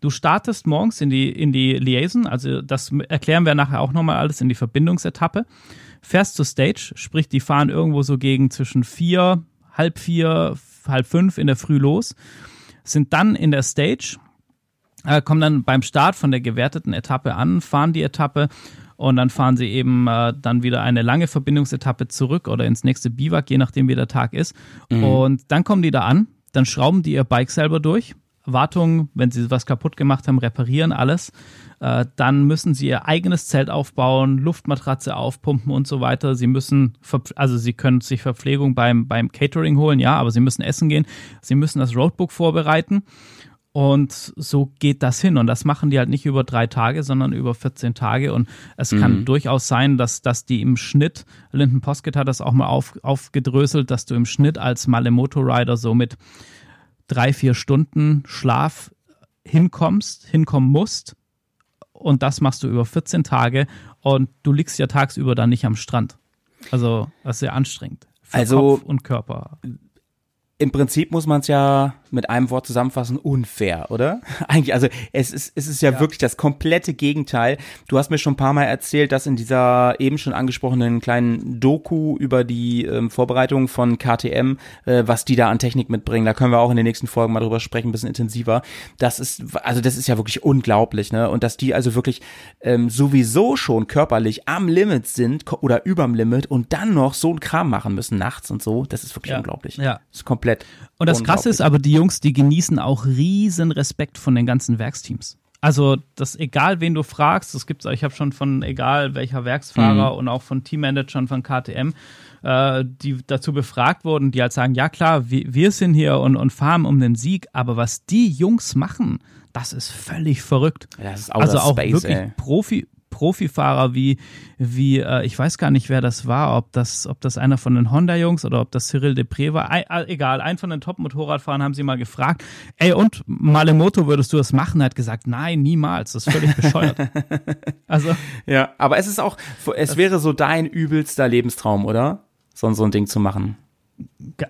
S3: Du startest morgens in die, in die Liaison, also das erklären wir nachher auch nochmal alles in die Verbindungsetappe. Fährst zur Stage, sprich, die fahren irgendwo so gegen zwischen vier, halb vier, halb fünf in der Früh los, sind dann in der Stage, äh, kommen dann beim Start von der gewerteten Etappe an, fahren die Etappe und dann fahren sie eben äh, dann wieder eine lange Verbindungsetappe zurück oder ins nächste Biwak, je nachdem wie der Tag ist. Und dann kommen die da an, dann schrauben die ihr Bike selber durch. Wartung, wenn sie was kaputt gemacht haben, reparieren alles. Äh, dann müssen sie ihr eigenes Zelt aufbauen, Luftmatratze aufpumpen und so weiter. Sie müssen, also sie können sich Verpflegung beim, beim Catering holen, ja, aber sie müssen essen gehen. Sie müssen das Roadbook vorbereiten. Und so geht das hin. Und das machen die halt nicht über drei Tage, sondern über 14 Tage. Und es kann durchaus sein, dass, dass die im Schnitt, Linden Poskett hat das auch mal auf, aufgedröselt, dass du im Schnitt als Malemoto Rider so mit drei, vier Stunden Schlaf hinkommst, hinkommen musst. Und das machst du über 14 Tage. Und du liegst ja tagsüber dann nicht am Strand. Also, das ist sehr anstrengend. Für
S2: Also-
S3: Kopf und Körper.
S2: Im Prinzip muss man es ja mit einem Wort zusammenfassen, unfair, oder? Eigentlich, also es ist, es ist ja, wirklich das komplette Gegenteil. Du hast mir schon ein paar Mal erzählt, dass in dieser eben schon angesprochenen kleinen Doku über die ähm, Vorbereitung von KTM, äh, was die da an Technik mitbringen, da können wir auch in den nächsten Folgen mal drüber sprechen, ein bisschen intensiver. Das ist, also das ist ja wirklich unglaublich, ne? Und dass die also wirklich ähm, sowieso schon körperlich am Limit sind oder überm Limit und dann noch so ein Kram machen müssen nachts und so, das ist wirklich
S3: Ja.
S2: unglaublich.
S3: Ja.
S2: Das ist komplett.
S3: Und das Krasse ist aber, die Jungs, die genießen auch riesen Respekt von den ganzen Werksteams. Also, das egal wen du fragst, das gibt's, ich habe schon von egal welcher Werksfahrer und auch von Teammanagern von KTM, äh, die dazu befragt wurden, die halt sagen, ja klar, wir, wir sind hier und, und fahren um den Sieg, aber was die Jungs machen, das ist völlig verrückt.
S2: Ja, das ist
S3: also auch
S2: space,
S3: wirklich
S2: ey.
S3: Profi, Profifahrer wie, wie äh, ich weiß gar nicht, wer das war, ob das, ob das einer von den Honda-Jungs oder ob das Cyril Depré war. Äh, egal, einen von den Top-Motorradfahrern haben sie mal gefragt, ey, und Malemoto, würdest du das machen? Er hat gesagt, nein, niemals, das ist völlig bescheuert. also,
S2: Ja, aber es ist auch, es wäre so dein übelster Lebenstraum, oder? So, so ein Ding zu machen.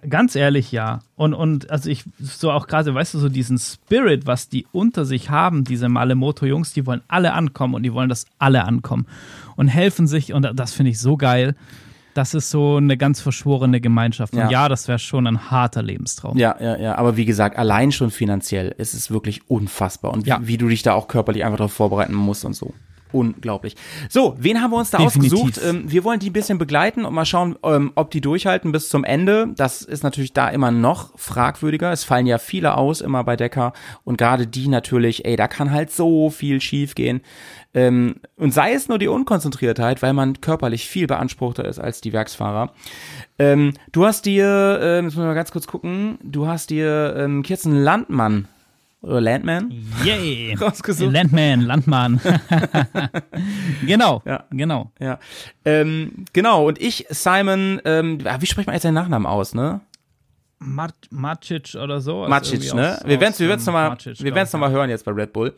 S3: Ganz ehrlich, ja. Und, und also ich, so auch gerade, weißt du, so diesen Spirit, was die unter sich haben, diese Malemoto-Jungs, die wollen alle ankommen und die wollen, dass alle ankommen und helfen sich und das finde ich so geil. Das ist so eine ganz verschworene Gemeinschaft. Und
S2: Ja.
S3: ja, das wäre schon ein harter Lebenstraum.
S2: Ja, ja, ja. Aber wie gesagt, allein schon finanziell ist es wirklich unfassbar. Und
S3: Ja.
S2: wie, wie du dich da auch körperlich einfach darauf vorbereiten musst und so. Unglaublich. So, wen haben wir uns da
S3: Definitiv.
S2: ausgesucht? Ähm, wir wollen die ein bisschen begleiten und mal schauen, ähm, ob die durchhalten bis zum Ende. Das ist natürlich da immer noch fragwürdiger. Es fallen ja viele aus, immer bei Decker. Und gerade die natürlich, ey, da kann halt so viel schief gehen. Ähm, und sei es nur die Unkonzentriertheit, weil man körperlich viel beanspruchter ist als die Werksfahrer. Ähm, du hast dir, ähm, jetzt muss ich mal ganz kurz gucken, du hast dir ähm, Kirsten Landmann oder Landman
S3: Yay!
S2: rausgesucht.
S3: Landman, Landmann. genau,
S2: Ja.
S3: genau.
S2: Ja, ähm, genau. Und ich, Simon, ähm, ah, wie spricht man jetzt seinen Nachnamen aus, ne?
S3: Macic oder so. Also
S2: Macic, ne?
S3: aus-
S2: wir werden es
S3: aus,
S2: wir werden's
S3: ähm,
S2: noch mal,
S3: Macic,
S2: wir
S3: glaub
S2: werden's
S3: ich,
S2: noch mal hören jetzt bei Red Bull.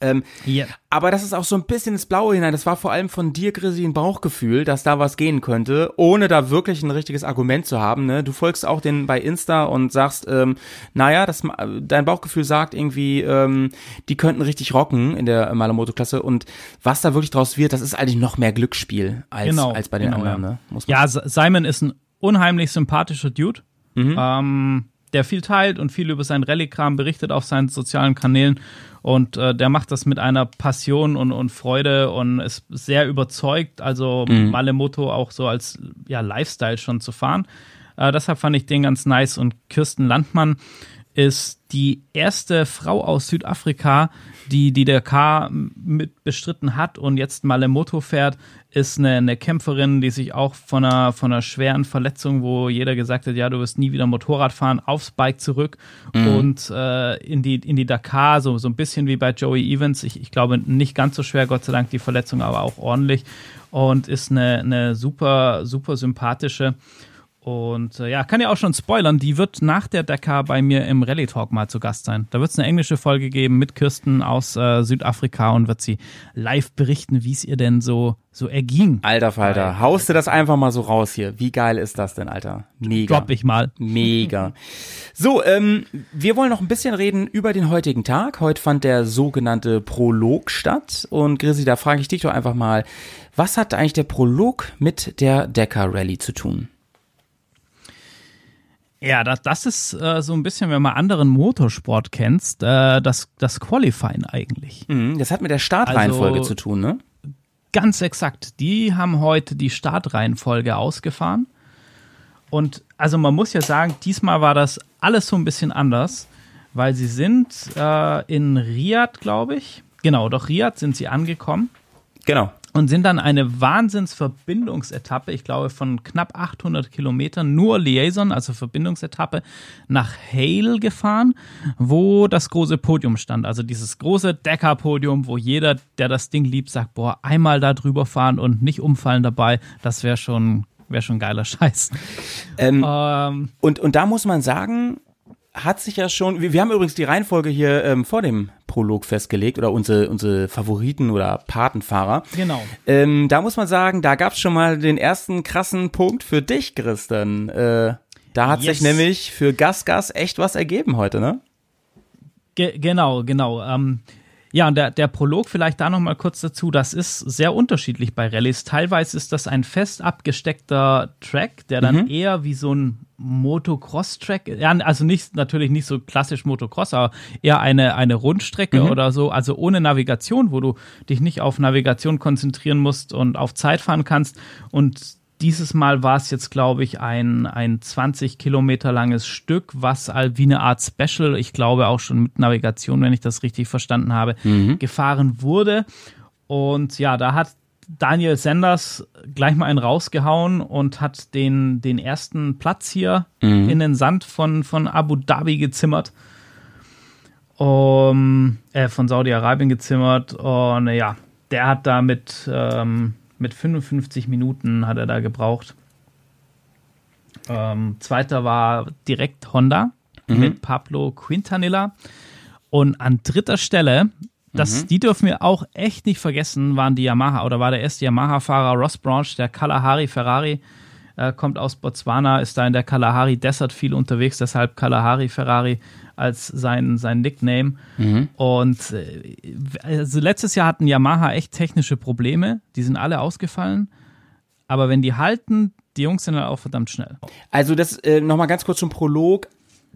S2: Ähm,
S3: Ja.
S2: aber das ist auch so ein bisschen ins Blaue hinein. Das war vor allem von dir, Chrissy, ein Bauchgefühl, dass da was gehen könnte, ohne da wirklich ein richtiges Argument zu haben. Ne? Du folgst auch den bei Insta und sagst, ähm, naja, das, dein Bauchgefühl sagt irgendwie, ähm, die könnten richtig rocken in der Malamoto-Klasse. Und was da wirklich draus wird, das ist eigentlich noch mehr Glücksspiel als,
S3: Genau,
S2: als bei den
S3: genau,
S2: anderen.
S3: ja.
S2: Ne? Muss man
S3: Ja, Simon ist ein unheimlich sympathischer Dude,
S2: Mhm.
S3: ähm, der viel teilt und viel über seinen Rallye-Kram berichtet auf seinen sozialen Kanälen. Und äh, der macht das mit einer Passion und, und Freude und ist sehr überzeugt, also
S2: Mhm.
S3: Malemoto auch so als ja, Lifestyle schon zu fahren. Äh, deshalb fand ich den ganz nice. Und Kirsten Landmann ist die erste Frau aus Südafrika, die die Dakar mit bestritten hat und jetzt Malemoto fährt, ist eine, eine Kämpferin, die sich auch von einer, von einer schweren Verletzung, wo jeder gesagt hat, ja, du wirst nie wieder Motorrad fahren, aufs Bike zurück und äh, in, die, in die Dakar, so, so ein bisschen wie bei Joey Evans. Ich, ich glaube, nicht ganz so schwer, Gott sei Dank, die Verletzung, aber auch ordentlich. Und ist eine, eine super, super sympathische. Und äh, ja, kann ja auch schon spoilern, die wird nach der Dakar bei mir im Rallye Talk mal zu Gast sein. Da wird es eine englische Folge geben mit Kirsten aus äh, Südafrika und wird sie live berichten, wie es ihr denn so, so erging.
S2: Alter Falter, haust du das einfach mal so raus hier. Wie geil ist das denn, Alter? Mega.
S3: Drop ich mal.
S2: Mega. So, ähm, wir wollen noch ein bisschen reden über den heutigen Tag. Heute fand der sogenannte Prolog statt. Und Grisi, da frage ich dich doch einfach mal, was hat eigentlich der Prolog mit der Dakar Rallye zu tun?
S3: Ja, das, das ist äh, so ein bisschen, wenn man anderen Motorsport kennst, äh, das, das Qualifying eigentlich.
S2: Mhm, das hat mit der Startreihenfolge
S3: Also-
S2: zu tun, ne?
S3: Ganz exakt. Die haben heute die Startreihenfolge ausgefahren. Und also man muss ja sagen, diesmal war das alles so ein bisschen anders, weil sie sind äh, in Riyadh, glaube ich. Genau, doch Riyadh sind sie angekommen
S2: Genau.
S3: Und sind dann eine Wahnsinnsverbindungsetappe, ich glaube von knapp 800 Kilometern, nur Liaison, also Verbindungsetappe, nach Hale gefahren, wo das große Podium stand. Also dieses große Decker-Podium, wo jeder, der das Ding liebt, sagt, boah, einmal da drüber fahren und nicht umfallen dabei, das wäre schon, wäre schon geiler Scheiß.
S2: Ähm,
S3: Ähm,
S2: Und, und da muss man sagen, hat sich ja schon, wir, wir haben übrigens die Reihenfolge hier ähm, vor dem Prolog festgelegt oder unsere, unsere Favoriten oder Patenfahrer.
S3: genau.
S2: Ähm, da muss man sagen, da gab's schon mal den ersten krassen Punkt für dich, Christian. Äh, da hat
S3: Yes.
S2: sich nämlich für Gas Gas echt was ergeben heute, ne?
S3: Ge genau, genau. Ähm, ja, und der, der Prolog vielleicht da nochmal kurz dazu, das ist sehr unterschiedlich bei Rallyes. Teilweise ist das ein fest abgesteckter Track, der dann eher wie so ein Motocross-Track, ja, also nicht, natürlich nicht so klassisch Motocross, aber eher eine, eine Rundstrecke oder so, also ohne Navigation, wo du dich nicht auf Navigation konzentrieren musst und auf Zeit fahren kannst. Und dieses Mal war es jetzt, glaube ich, ein, ein 20 Kilometer langes Stück, was all wie eine Art Special, ich glaube auch schon mit Navigation, wenn ich das richtig verstanden habe, gefahren wurde. Und ja, da hat Daniel Sanders gleich mal einen rausgehauen und hat den, den ersten Platz hier in den Sand von, von Abu Dhabi gezimmert. Um, äh, von Saudi-Arabien gezimmert. Und ja, der hat da mit, ähm, mit 55 Minuten hat er da gebraucht. Ähm, zweiter war direkt Honda mit Pablo Quintanilla. Und an dritter Stelle, das, die dürfen wir auch echt nicht vergessen, waren die Yamaha oder war der erste Yamaha-Fahrer Ross Branch, der Kalahari Ferrari äh, kommt aus Botswana, ist da in der Kalahari Desert viel unterwegs, deshalb Kalahari Ferrari als sein, sein Nickname. Und äh, also letztes Jahr hatten Yamaha echt technische Probleme, die sind alle ausgefallen. Aber wenn die halten, die Jungs sind dann auch verdammt schnell.
S2: Also das äh, nochmal ganz kurz zum Prolog.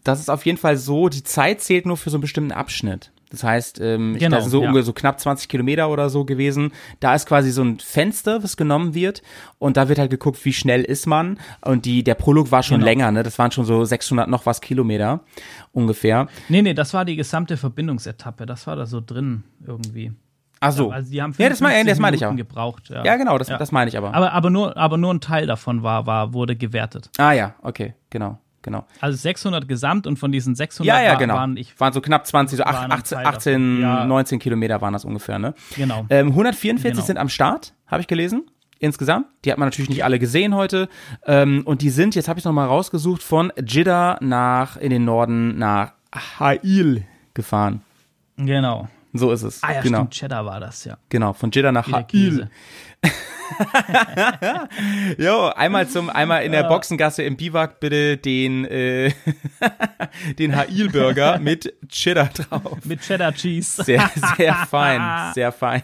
S2: Das ist auf jeden Fall so, die Zeit zählt nur für so einen bestimmten Abschnitt. Das heißt, ähm, ich
S3: Genau,
S2: das sind so
S3: ja.
S2: so knapp 20 Kilometer oder so gewesen. Da ist quasi so ein Fenster, was genommen wird. Und da wird halt geguckt, wie schnell ist man. Und die, der Prolog war schon
S3: Genau.
S2: länger, ne? Das waren schon so 600 noch was Kilometer ungefähr.
S3: Nee, nee, das war die gesamte Verbindungsetappe. Das war da so drin irgendwie.
S2: Ach so.
S3: Also die haben
S2: ja, das, mein,
S3: 55
S2: das meine ich auch.
S3: Gebraucht. Ja,
S2: Ja, genau, das,
S3: Ja.
S2: das meine ich aber.
S3: Aber, aber, nur, aber nur ein Teil davon war, war, wurde gewertet.
S2: Ah ja, okay, genau, genau.
S3: Also 600 gesamt und von diesen 600
S2: Ja, ja,
S3: war,
S2: genau.
S3: waren ich
S2: waren so knapp 20, so
S3: waren
S2: ach-
S3: ein
S2: 18,
S3: Teil
S2: 18
S3: davon. Ja.
S2: 19 Kilometer waren das ungefähr, ne?
S3: Genau.
S2: Ähm, 144
S3: Genau.
S2: sind am Start, habe ich gelesen. Insgesamt. Die hat man natürlich nicht alle gesehen heute. Ähm, und die sind, jetzt habe ich noch mal rausgesucht, von Jeddah nach in den Norden nach Ha'il gefahren.
S3: Genau.
S2: So ist es.
S3: Ah ja,
S2: genau.
S3: stimmt, Cheddar war das, ja.
S2: Genau, von Jeddah nach Ha'il.
S3: Käse.
S2: Jo, einmal zum, einmal in der Boxengasse im Biwak bitte den, äh, den Ha'il-Burger mit Cheddar drauf.
S3: Mit Cheddar Cheese.
S2: Sehr, sehr fein, sehr fein.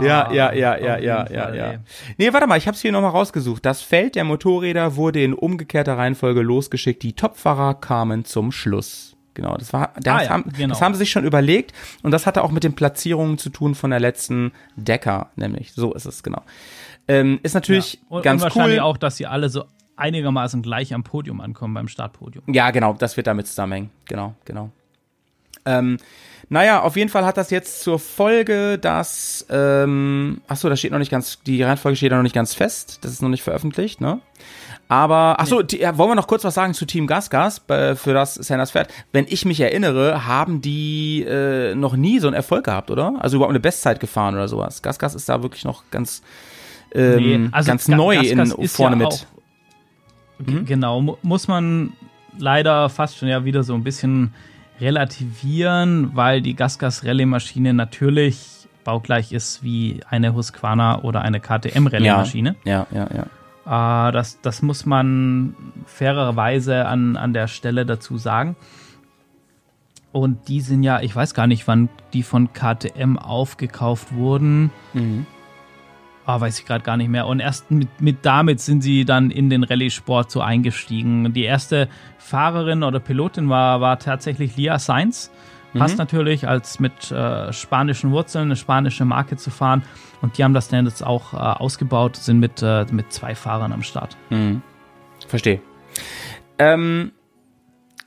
S2: ja, ja, ja, ja, ja, ja,
S3: Fall,
S2: ja.
S3: ey.
S2: Nee, warte mal, ich hab's hier nochmal rausgesucht. Das Feld der Motorräder wurde in umgekehrter Reihenfolge losgeschickt. Die Topfahrer kamen zum Schluss. Genau, das war, das,
S3: Ah ja,
S2: haben,
S3: genau.
S2: das haben sie sich schon überlegt und das hatte auch mit den Platzierungen zu tun von der letzten Decker, nämlich. So ist es, genau. Ähm, ist natürlich
S3: Und,
S2: ganz
S3: und wahrscheinlich
S2: cool.
S3: auch, dass sie alle so einigermaßen gleich am Podium ankommen, beim Startpodium.
S2: Ja, genau, das wird damit zusammenhängen. Genau, genau. Ähm, naja, auf jeden Fall hat das jetzt zur Folge, dass, ähm, ach so, da steht noch nicht ganz, die Reihenfolge steht noch nicht ganz fest, das ist noch nicht veröffentlicht, ne? Aber, ach so, die, ja, wollen wir noch kurz was sagen zu Team Gasgas, äh, für das Sanders fährt? Wenn ich mich erinnere, haben die äh, noch nie so einen Erfolg gehabt, oder? Also überhaupt eine Bestzeit gefahren oder sowas. Gasgas ist da wirklich noch ganz, ähm,
S3: Nee, also
S2: ganz
S3: Ga-
S2: neu
S3: Gasgas
S2: in, vorne
S3: ja
S2: mit.
S3: G- Genau, mu muss man leider fast schon ja wieder so ein bisschen relativieren, weil die Gasgas-Rallye-Maschine natürlich baugleich ist wie eine Husqvarna oder eine KTM-Rallye-Maschine.
S2: Ja, ja, ja.
S3: Äh, das, das muss man fairerweise an, an der Stelle dazu sagen. Und die sind ja, ich weiß gar nicht, wann die von KTM aufgekauft wurden. Ah, weiß ich gerade gar nicht mehr. Und erst mit, mit damit sind sie dann in den Rallye-Sport so eingestiegen. Die erste Fahrerin oder Pilotin war, war tatsächlich Lia Sainz. Passt natürlich, als mit äh, spanischen Wurzeln eine spanische Marke zu fahren. Und die haben das dann jetzt auch äh, ausgebaut, sind mit, äh, mit zwei Fahrern am Start.
S2: Verstehe. Ähm,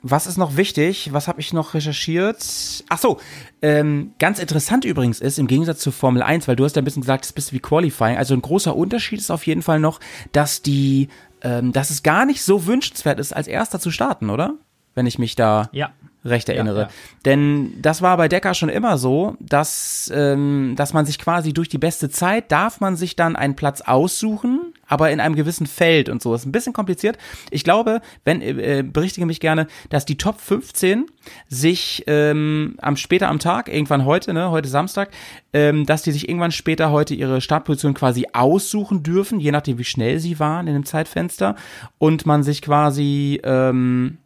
S2: was ist noch wichtig? Was habe ich noch recherchiert? Ach so, ähm, ganz interessant übrigens ist, im Gegensatz zur Formel 1, weil du hast ja ein bisschen gesagt, es bist wie Qualifying. Also ein großer Unterschied ist auf jeden Fall noch, dass die, ähm, dass es gar nicht so wünschenswert ist, als Erster zu starten, oder? Wenn ich mich da
S3: Ja.
S2: Recht erinnere.
S3: ja.
S2: Denn das war bei Decker schon immer so, dass, ähm, dass man sich quasi durch die beste Zeit darf man sich dann einen Platz aussuchen, aber in einem gewissen Feld und so. Ist ein bisschen kompliziert. Ich glaube, wenn, äh, berichtige mich gerne, dass die Top 15 sich ähm, am später am Tag, irgendwann heute, ne, heute Samstag, ähm, dass die sich irgendwann später heute ihre Startposition quasi aussuchen dürfen, je nachdem wie schnell sie waren in dem Zeitfenster und man sich quasi ähm,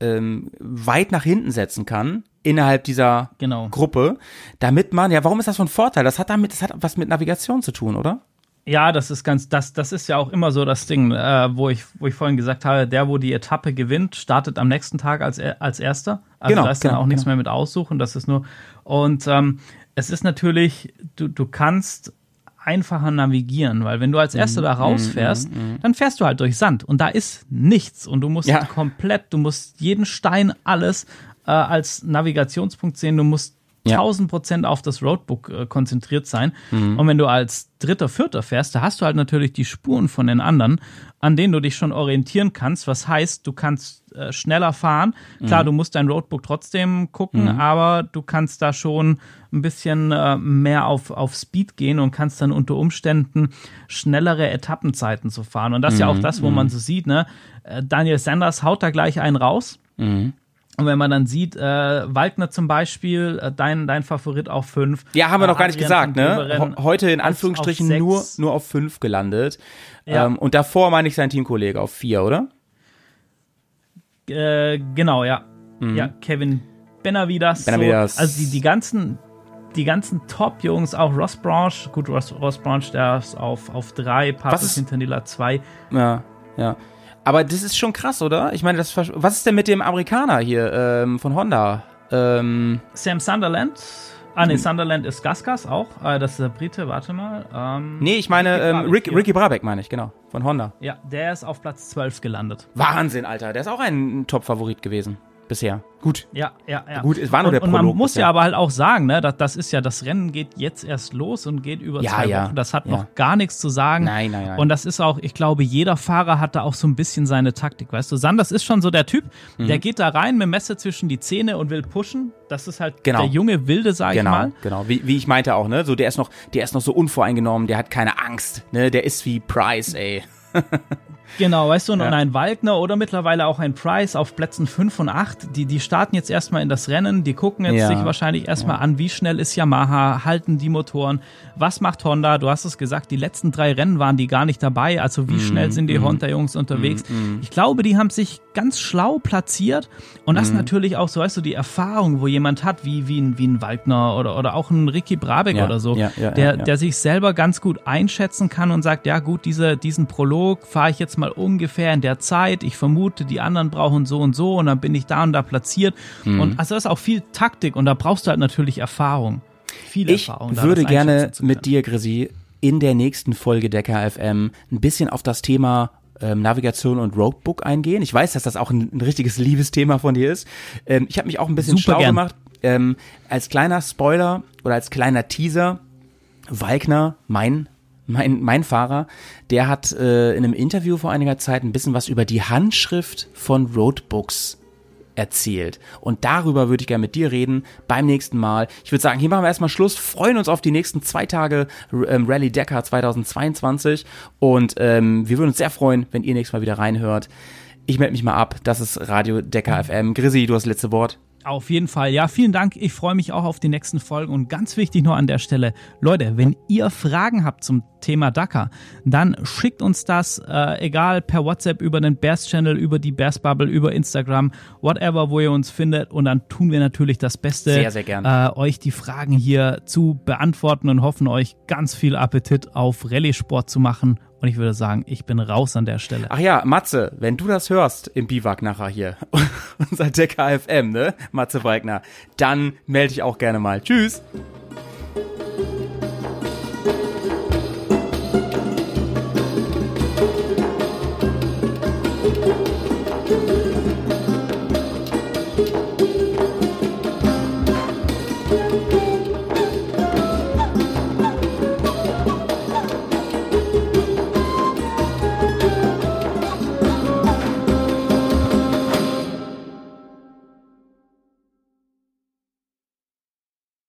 S2: ähm, weit nach hinten setzen kann innerhalb dieser
S3: Genau.
S2: Gruppe, damit man, ja, warum ist das so ein Vorteil? Das hat damit, das hat was mit Navigation zu tun, oder?
S3: Ja, das ist ganz, das, das ist ja auch immer so das Ding, äh, wo ich, wo ich vorhin gesagt habe, der, wo die Etappe gewinnt, startet am nächsten Tag als, er- als erster. Also
S2: Genau,
S3: da ist dann
S2: genau,
S3: auch nichts
S2: genau.
S3: mehr mit aussuchen. Das ist nur. Und ähm, es ist natürlich, du, du kannst einfacher navigieren, weil wenn du als
S2: Mhm,
S3: Erster da rausfährst, dann fährst du halt durch Sand und da ist nichts und du musst
S2: Ja.
S3: komplett, du musst jeden Stein, alles äh, als Navigationspunkt sehen, du musst
S2: Ja.
S3: 1000 Prozent auf das Roadbook äh, konzentriert sein.
S2: Mhm.
S3: Und wenn du als Dritter, Vierter fährst, da hast du halt natürlich die Spuren von den anderen, an denen du dich schon orientieren kannst. Was heißt, du kannst äh, schneller fahren. Klar, du musst dein Roadbook trotzdem gucken, aber du kannst da schon ein bisschen äh, mehr auf, auf Speed gehen und kannst dann unter Umständen schnellere Etappenzeiten zu fahren. Und das ist ja auch das, wo man so sieht, ne? Äh, Daniel Sanders haut da gleich einen raus. Und wenn man dann sieht, äh, Waldner zum Beispiel, äh, dein, dein Favorit auf fünf.
S2: Ja, haben wir
S3: äh,
S2: noch gar nicht
S3: Adrian
S2: gesagt, ne? Heute in
S3: auf-
S2: Anführungsstrichen
S3: auf
S2: nur, nur auf fünf gelandet.
S3: Ja.
S2: Ähm, und davor meine ich sein Teamkollege auf vier, oder?
S3: Äh, genau, ja. Ja, Kevin Benavidas.
S2: Mhm. Benavidas.
S3: So, also die, die ganzen, die ganzen Top-Jungs, auch Ross Branch, gut, Ross, Ross Branch, der ist auf, auf drei,
S2: Was
S3: Patrick
S2: ist-
S3: Hinterlilla zwei.
S2: Ja, ja. Aber das ist schon krass, oder? Ich meine, das was ist denn mit dem Amerikaner hier ähm, von Honda? Ähm,
S3: Sam Sunderland. Ah, nee, Sunderland ist Gaskas auch. Äh, das ist der Brite, warte mal. Ähm,
S2: nee, ich meine
S3: Ricky
S2: ähm,
S3: Brabeck
S2: Rick. Ricky Brabeck, meine ich, genau, von Honda.
S3: Ja, der ist auf Platz 12 gelandet.
S2: Wahnsinn, Alter. Der ist auch ein Top-Favorit gewesen bisher. Gut.
S3: Ja, ja, ja.
S2: Gut, es war nur
S3: und,
S2: der
S3: Und man
S2: Prolog
S3: muss
S2: bisher.
S3: ja aber halt auch sagen, ne, das, das ist ja, das Rennen geht jetzt erst los und geht über
S2: Ja,
S3: zwei
S2: ja,
S3: Wochen. Das hat
S2: ja.
S3: noch gar nichts zu sagen.
S2: Nein, nein, nein.
S3: Und das ist auch, ich glaube, jeder Fahrer hat da auch so ein bisschen seine Taktik, weißt du. Sanders ist schon so der Typ,
S2: Mhm.
S3: der geht da rein mit dem Messer zwischen die Zähne und will pushen. Das ist halt
S2: Genau.
S3: der junge Wilde, sag ich
S2: Genau,
S3: mal.
S2: genau. Wie, wie ich meinte auch, ne? So, der ist noch, der ist noch so unvoreingenommen, der hat keine Angst, ne? Der ist wie Price, ey.
S3: Genau, weißt du, und
S2: Ja.
S3: ein Waldner oder mittlerweile auch ein Price auf Plätzen 5 und 8, die, die starten jetzt erstmal in das Rennen, die gucken jetzt
S2: Ja.
S3: sich wahrscheinlich erstmal an, wie schnell ist Yamaha, halten die Motoren, was macht Honda, du hast es gesagt, die letzten drei Rennen waren die gar nicht dabei, also wie
S2: Mhm,
S3: schnell sind die Honda-Jungs unterwegs. Ich glaube, die haben sich ganz schlau platziert und
S2: Mhm.
S3: das natürlich auch so, weißt du, die Erfahrung, wo jemand hat, wie, wie, ein, wie ein Waldner oder, oder auch ein Ricky Brabeck
S2: Ja,
S3: oder so,
S2: ja, ja,
S3: der,
S2: ja, ja.
S3: der sich selber ganz gut einschätzen kann und sagt, ja gut, diese, diesen Prolog fahre ich jetzt mal ungefähr in der Zeit. Ich vermute, die anderen brauchen so und so und dann bin ich da und da platziert.
S2: Mhm.
S3: Und also das ist auch viel Taktik und da brauchst du halt natürlich Erfahrung. Viel
S2: Ich
S3: Erfahrung. da
S2: würde gerne mit dir, Grisi, in der nächsten Folge der KFM ein bisschen auf das Thema ähm, Navigation und Roadbook eingehen. Ich weiß, dass das auch ein, ein richtiges Liebesthema von dir ist. Ähm, ich habe mich auch ein bisschen
S3: Super
S2: schlau
S3: gern.
S2: gemacht. Ähm, als kleiner Spoiler oder als kleiner Teaser, Walkner, mein mein, mein Fahrer, der hat äh, in einem Interview vor einiger Zeit ein bisschen was über die Handschrift von Roadbooks erzählt. Und darüber würde ich gerne mit dir reden beim nächsten Mal. Ich würde sagen, hier machen wir erstmal Schluss, freuen uns auf die nächsten zwei Tage ähm, Rallye Dakar 2022 und ähm, wir würden uns sehr freuen, wenn ihr nächstes Mal wieder reinhört. Ich melde mich mal ab, das ist Radio Dakar FM. Grisi, du hast das letzte Wort.
S3: Auf jeden Fall. Ja, vielen Dank. Ich freue mich auch auf die nächsten Folgen. Und ganz wichtig nur an der Stelle, Leute, wenn ihr Fragen habt zum Thema Dakar, dann schickt uns das, äh, egal per WhatsApp, über den Bears Channel, über die Bears Bubble, über Instagram, whatever, wo ihr uns findet. Und dann tun wir natürlich das Beste,
S2: Sehr, sehr.
S3: Äh, euch die Fragen hier zu beantworten und hoffen euch ganz viel Appetit auf Rallye-Sport zu machen. Und ich würde sagen, ich bin raus an der Stelle.
S2: Ach ja, Matze, wenn du das hörst im Biwak nachher hier, unser Decker FM, ne? Matze Weigner, dann melde dich auch gerne mal. Tschüss!